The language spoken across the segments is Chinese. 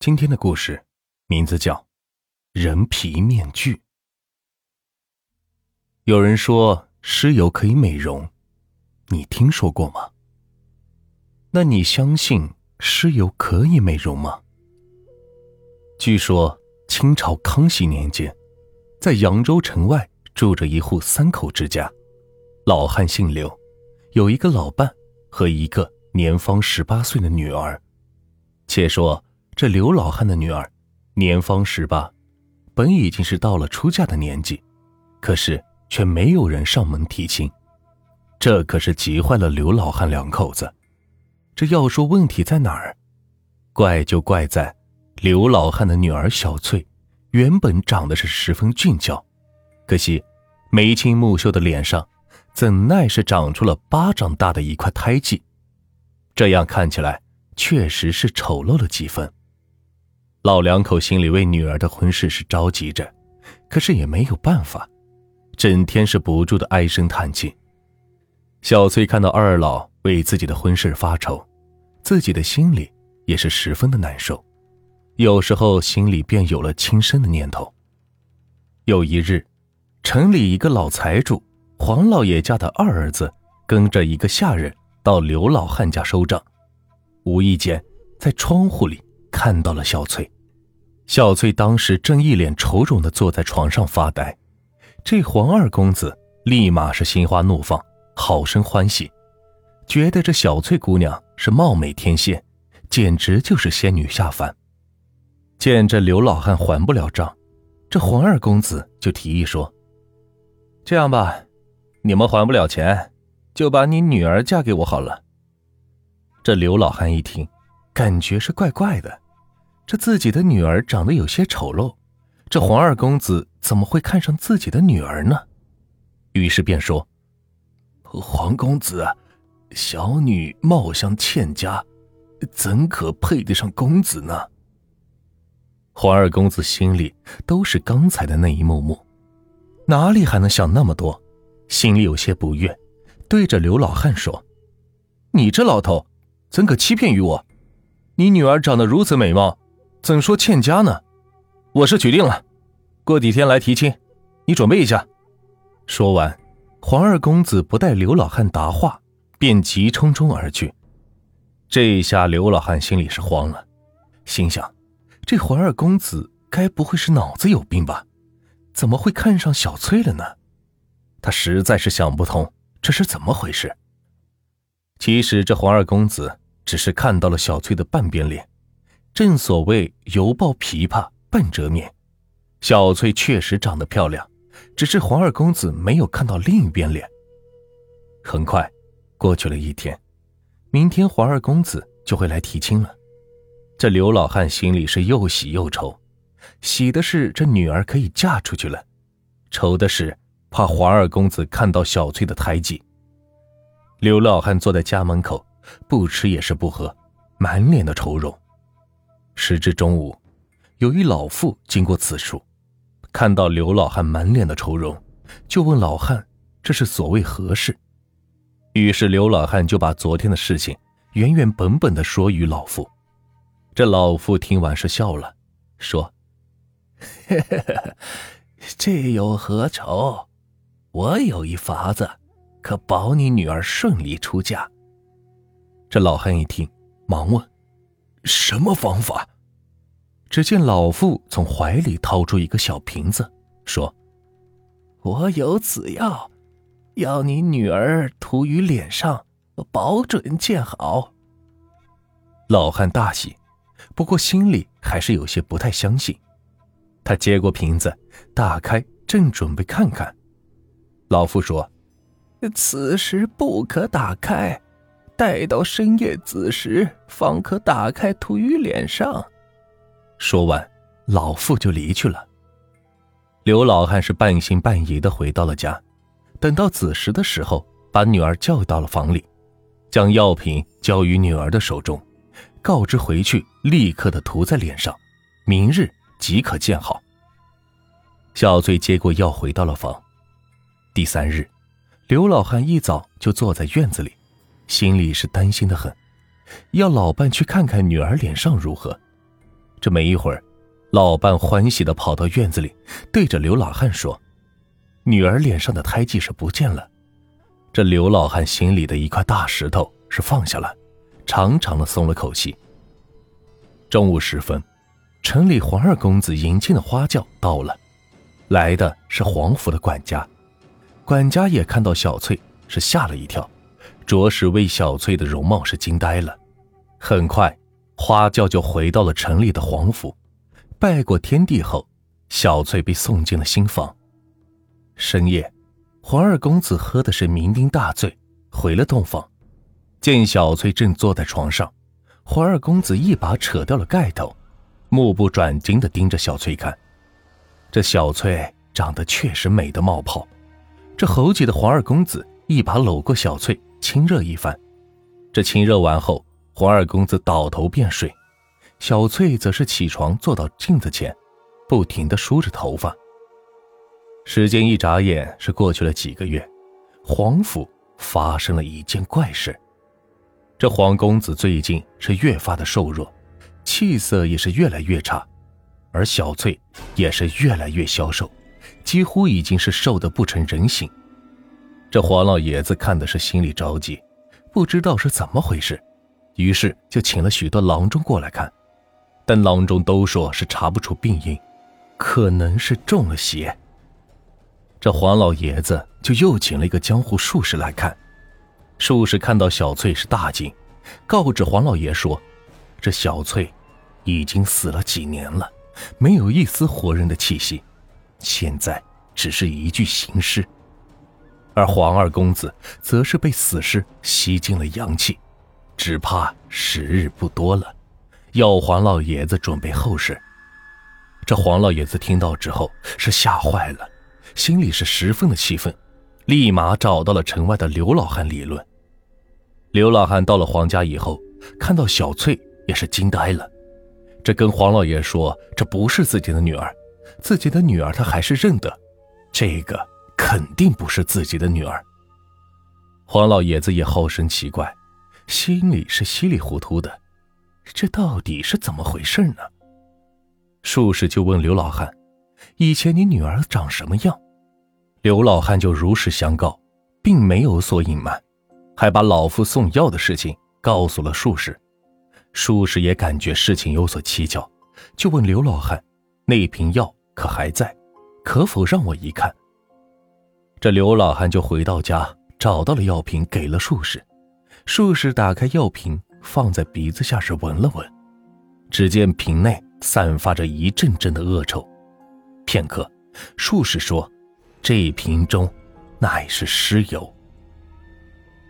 今天的故事名字叫《人皮面具》。有人说尸油可以美容，你听说过吗？那你相信尸油可以美容吗？据说清朝康熙年间，在扬州城外住着一户三口之家，老汉姓刘，有一个老伴和一个年方十八岁的女儿。且说。这刘老汉的女儿，年方十八，本已经是到了出嫁的年纪，可是却没有人上门提亲，这可是急坏了刘老汉两口子。这要说问题在哪儿，怪就怪在刘老汉的女儿小翠，原本长得是十分俊俏，可惜眉清目秀的脸上，怎奈是长出了巴掌大的一块胎记，这样看起来确实是丑陋了几分。老两口心里为女儿的婚事是着急着，可是也没有办法，整天是不住的唉声叹气。小翠看到二老为自己的婚事发愁，自己的心里也是十分的难受，有时候心里便有了轻生的念头。有一日，城里一个老财主黄老爷家的二儿子跟着一个下人到刘老汉家收账，无意间在窗户里。看到了小翠，小翠当时正一脸愁容的坐在床上发呆，这黄二公子立马是心花怒放，好生欢喜，觉得这小翠姑娘是貌美天仙，简直就是仙女下凡。见这刘老汉还不了账，这黄二公子就提议说：“这样吧，你们还不了钱，就把你女儿嫁给我好了。”这刘老汉一听。感觉是怪怪的，这自己的女儿长得有些丑陋，这黄二公子怎么会看上自己的女儿呢？于是便说：“黄公子，小女貌相欠佳，怎可配得上公子呢？”黄二公子心里都是刚才的那一幕幕，哪里还能想那么多？心里有些不悦，对着刘老汉说：“你这老头，怎可欺骗于我？”你女儿长得如此美貌，怎说欠佳呢？我是娶定了，过几天来提亲，你准备一下。说完，黄二公子不待刘老汉答话，便急匆匆而去。这一下，刘老汉心里是慌了，心想：这黄二公子该不会是脑子有病吧？怎么会看上小翠了呢？他实在是想不通这是怎么回事。其实，这黄二公子。只是看到了小翠的半边脸，正所谓犹抱琵琶半遮面，小翠确实长得漂亮，只是黄二公子没有看到另一边脸。很快，过去了一天，明天黄二公子就会来提亲了。这刘老汉心里是又喜又愁，喜的是这女儿可以嫁出去了，愁的是怕黄二公子看到小翠的胎记。刘老汉坐在家门口。不吃也是不喝，满脸的愁容。时至中午，有一老妇经过此处，看到刘老汉满脸的愁容，就问老汉：“这是所谓何事？”于是刘老汉就把昨天的事情原原本本的说与老妇。这老妇听完是笑了，说：“这有何愁？我有一法子，可保你女儿顺利出嫁。”这老汉一听，忙问：“什么方法？”只见老妇从怀里掏出一个小瓶子，说：“我有此药，要你女儿涂于脸上，保准见好。”老汉大喜，不过心里还是有些不太相信。他接过瓶子，打开，正准备看看，老妇说：“此时不可打开。”待到深夜子时，方可打开涂于脸上。说完，老妇就离去了。刘老汉是半信半疑的回到了家，等到子时的时候，把女儿叫到了房里，将药品交于女儿的手中，告知回去立刻的涂在脸上，明日即可见好。小翠接过药回到了房。第三日，刘老汉一早就坐在院子里。心里是担心的很，要老伴去看看女儿脸上如何。这没一会儿，老伴欢喜的跑到院子里，对着刘老汉说：“女儿脸上的胎记是不见了。”这刘老汉心里的一块大石头是放下了，长长的松了口气。中午时分，城里黄二公子迎亲的花轿到了，来的是黄府的管家。管家也看到小翠，是吓了一跳，着实为小翠的容貌是惊呆了。很快，花轿就回到了城里的皇府，拜过天地后，小翠被送进了新房。深夜，黄二公子喝的是酩酊大醉，回了洞房，见小翠正坐在床上，黄二公子一把扯掉了盖头，目不转睛地盯着小翠看。这小翠长得确实美得冒泡。这猴急的黄二公子一把搂过小翠，亲热一番。这亲热完后，黄二公子倒头便睡，小翠则是起床坐到镜子前，不停地梳着头发。时间一眨眼是过去了几个月，黄府发生了一件怪事。这黄公子最近是越发的瘦弱，气色也是越来越差，而小翠也是越来越消瘦。几乎已经是瘦得不成人形，这黄老爷子看的是心里着急，不知道是怎么回事，于是就请了许多郎中过来看，但郎中都说是查不出病因，可能是中了邪。这黄老爷子就又请了一个江湖术士来看，术士看到小翠是大惊，告知黄老爷说，这小翠已经死了几年了，没有一丝活人的气息。现在只是一具行尸，而黄二公子则是被死尸吸进了阳气，只怕时日不多了，要黄老爷子准备后事。这黄老爷子听到之后是吓坏了，心里是十分的气愤，立马找到了城外的刘老汉理论。刘老汉到了黄家以后，看到小翠也是惊呆了，这跟黄老爷说这不是自己的女儿。自己的女儿，他还是认得，这个肯定不是自己的女儿。黄老爷子也好生奇怪，心里是稀里糊涂的，这到底是怎么回事呢？术士就问刘老汉：“以前你女儿长什么样？”刘老汉就如实相告，并没有所隐瞒，还把老夫送药的事情告诉了术士。术士也感觉事情有所蹊跷，就问刘老汉：“那瓶药？”可还在，可否让我一看？这刘老汉就回到家，找到了药瓶，给了术士。术士打开药瓶，放在鼻子下是闻了闻，只见瓶内散发着一阵阵的恶臭。片刻，术士说：“这瓶中乃是尸油。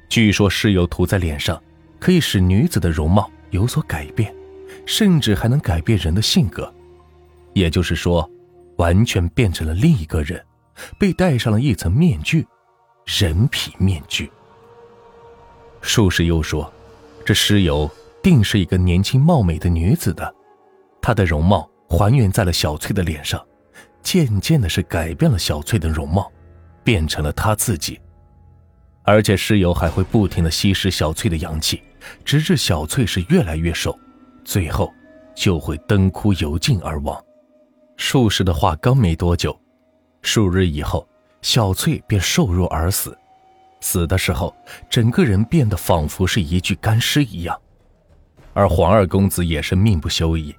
据说尸油涂在脸上，可以使女子的容貌有所改变，甚至还能改变人的性格。也就是说。”完全变成了另一个人，被戴上了一层面具，人皮面具。术士又说：“这尸油定是一个年轻貌美的女子的，她的容貌还原在了小翠的脸上，渐渐的是改变了小翠的容貌，变成了她自己。而且尸油还会不停的吸食小翠的阳气，直至小翠是越来越瘦，最后就会灯枯油尽而亡。”术士的话刚没多久，数日以后，小翠便瘦弱而死。死的时候，整个人变得仿佛是一具干尸一样。而黄二公子也是命不休矣。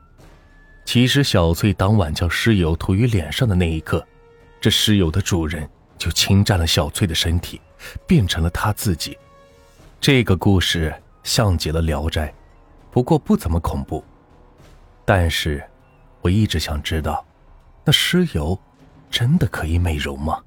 其实，小翠当晚将尸油涂于脸上的那一刻，这尸油的主人就侵占了小翠的身体，变成了他自己。这个故事像极了《聊斋》，不过不怎么恐怖。但是，我一直想知道。那尸油真的可以美容吗？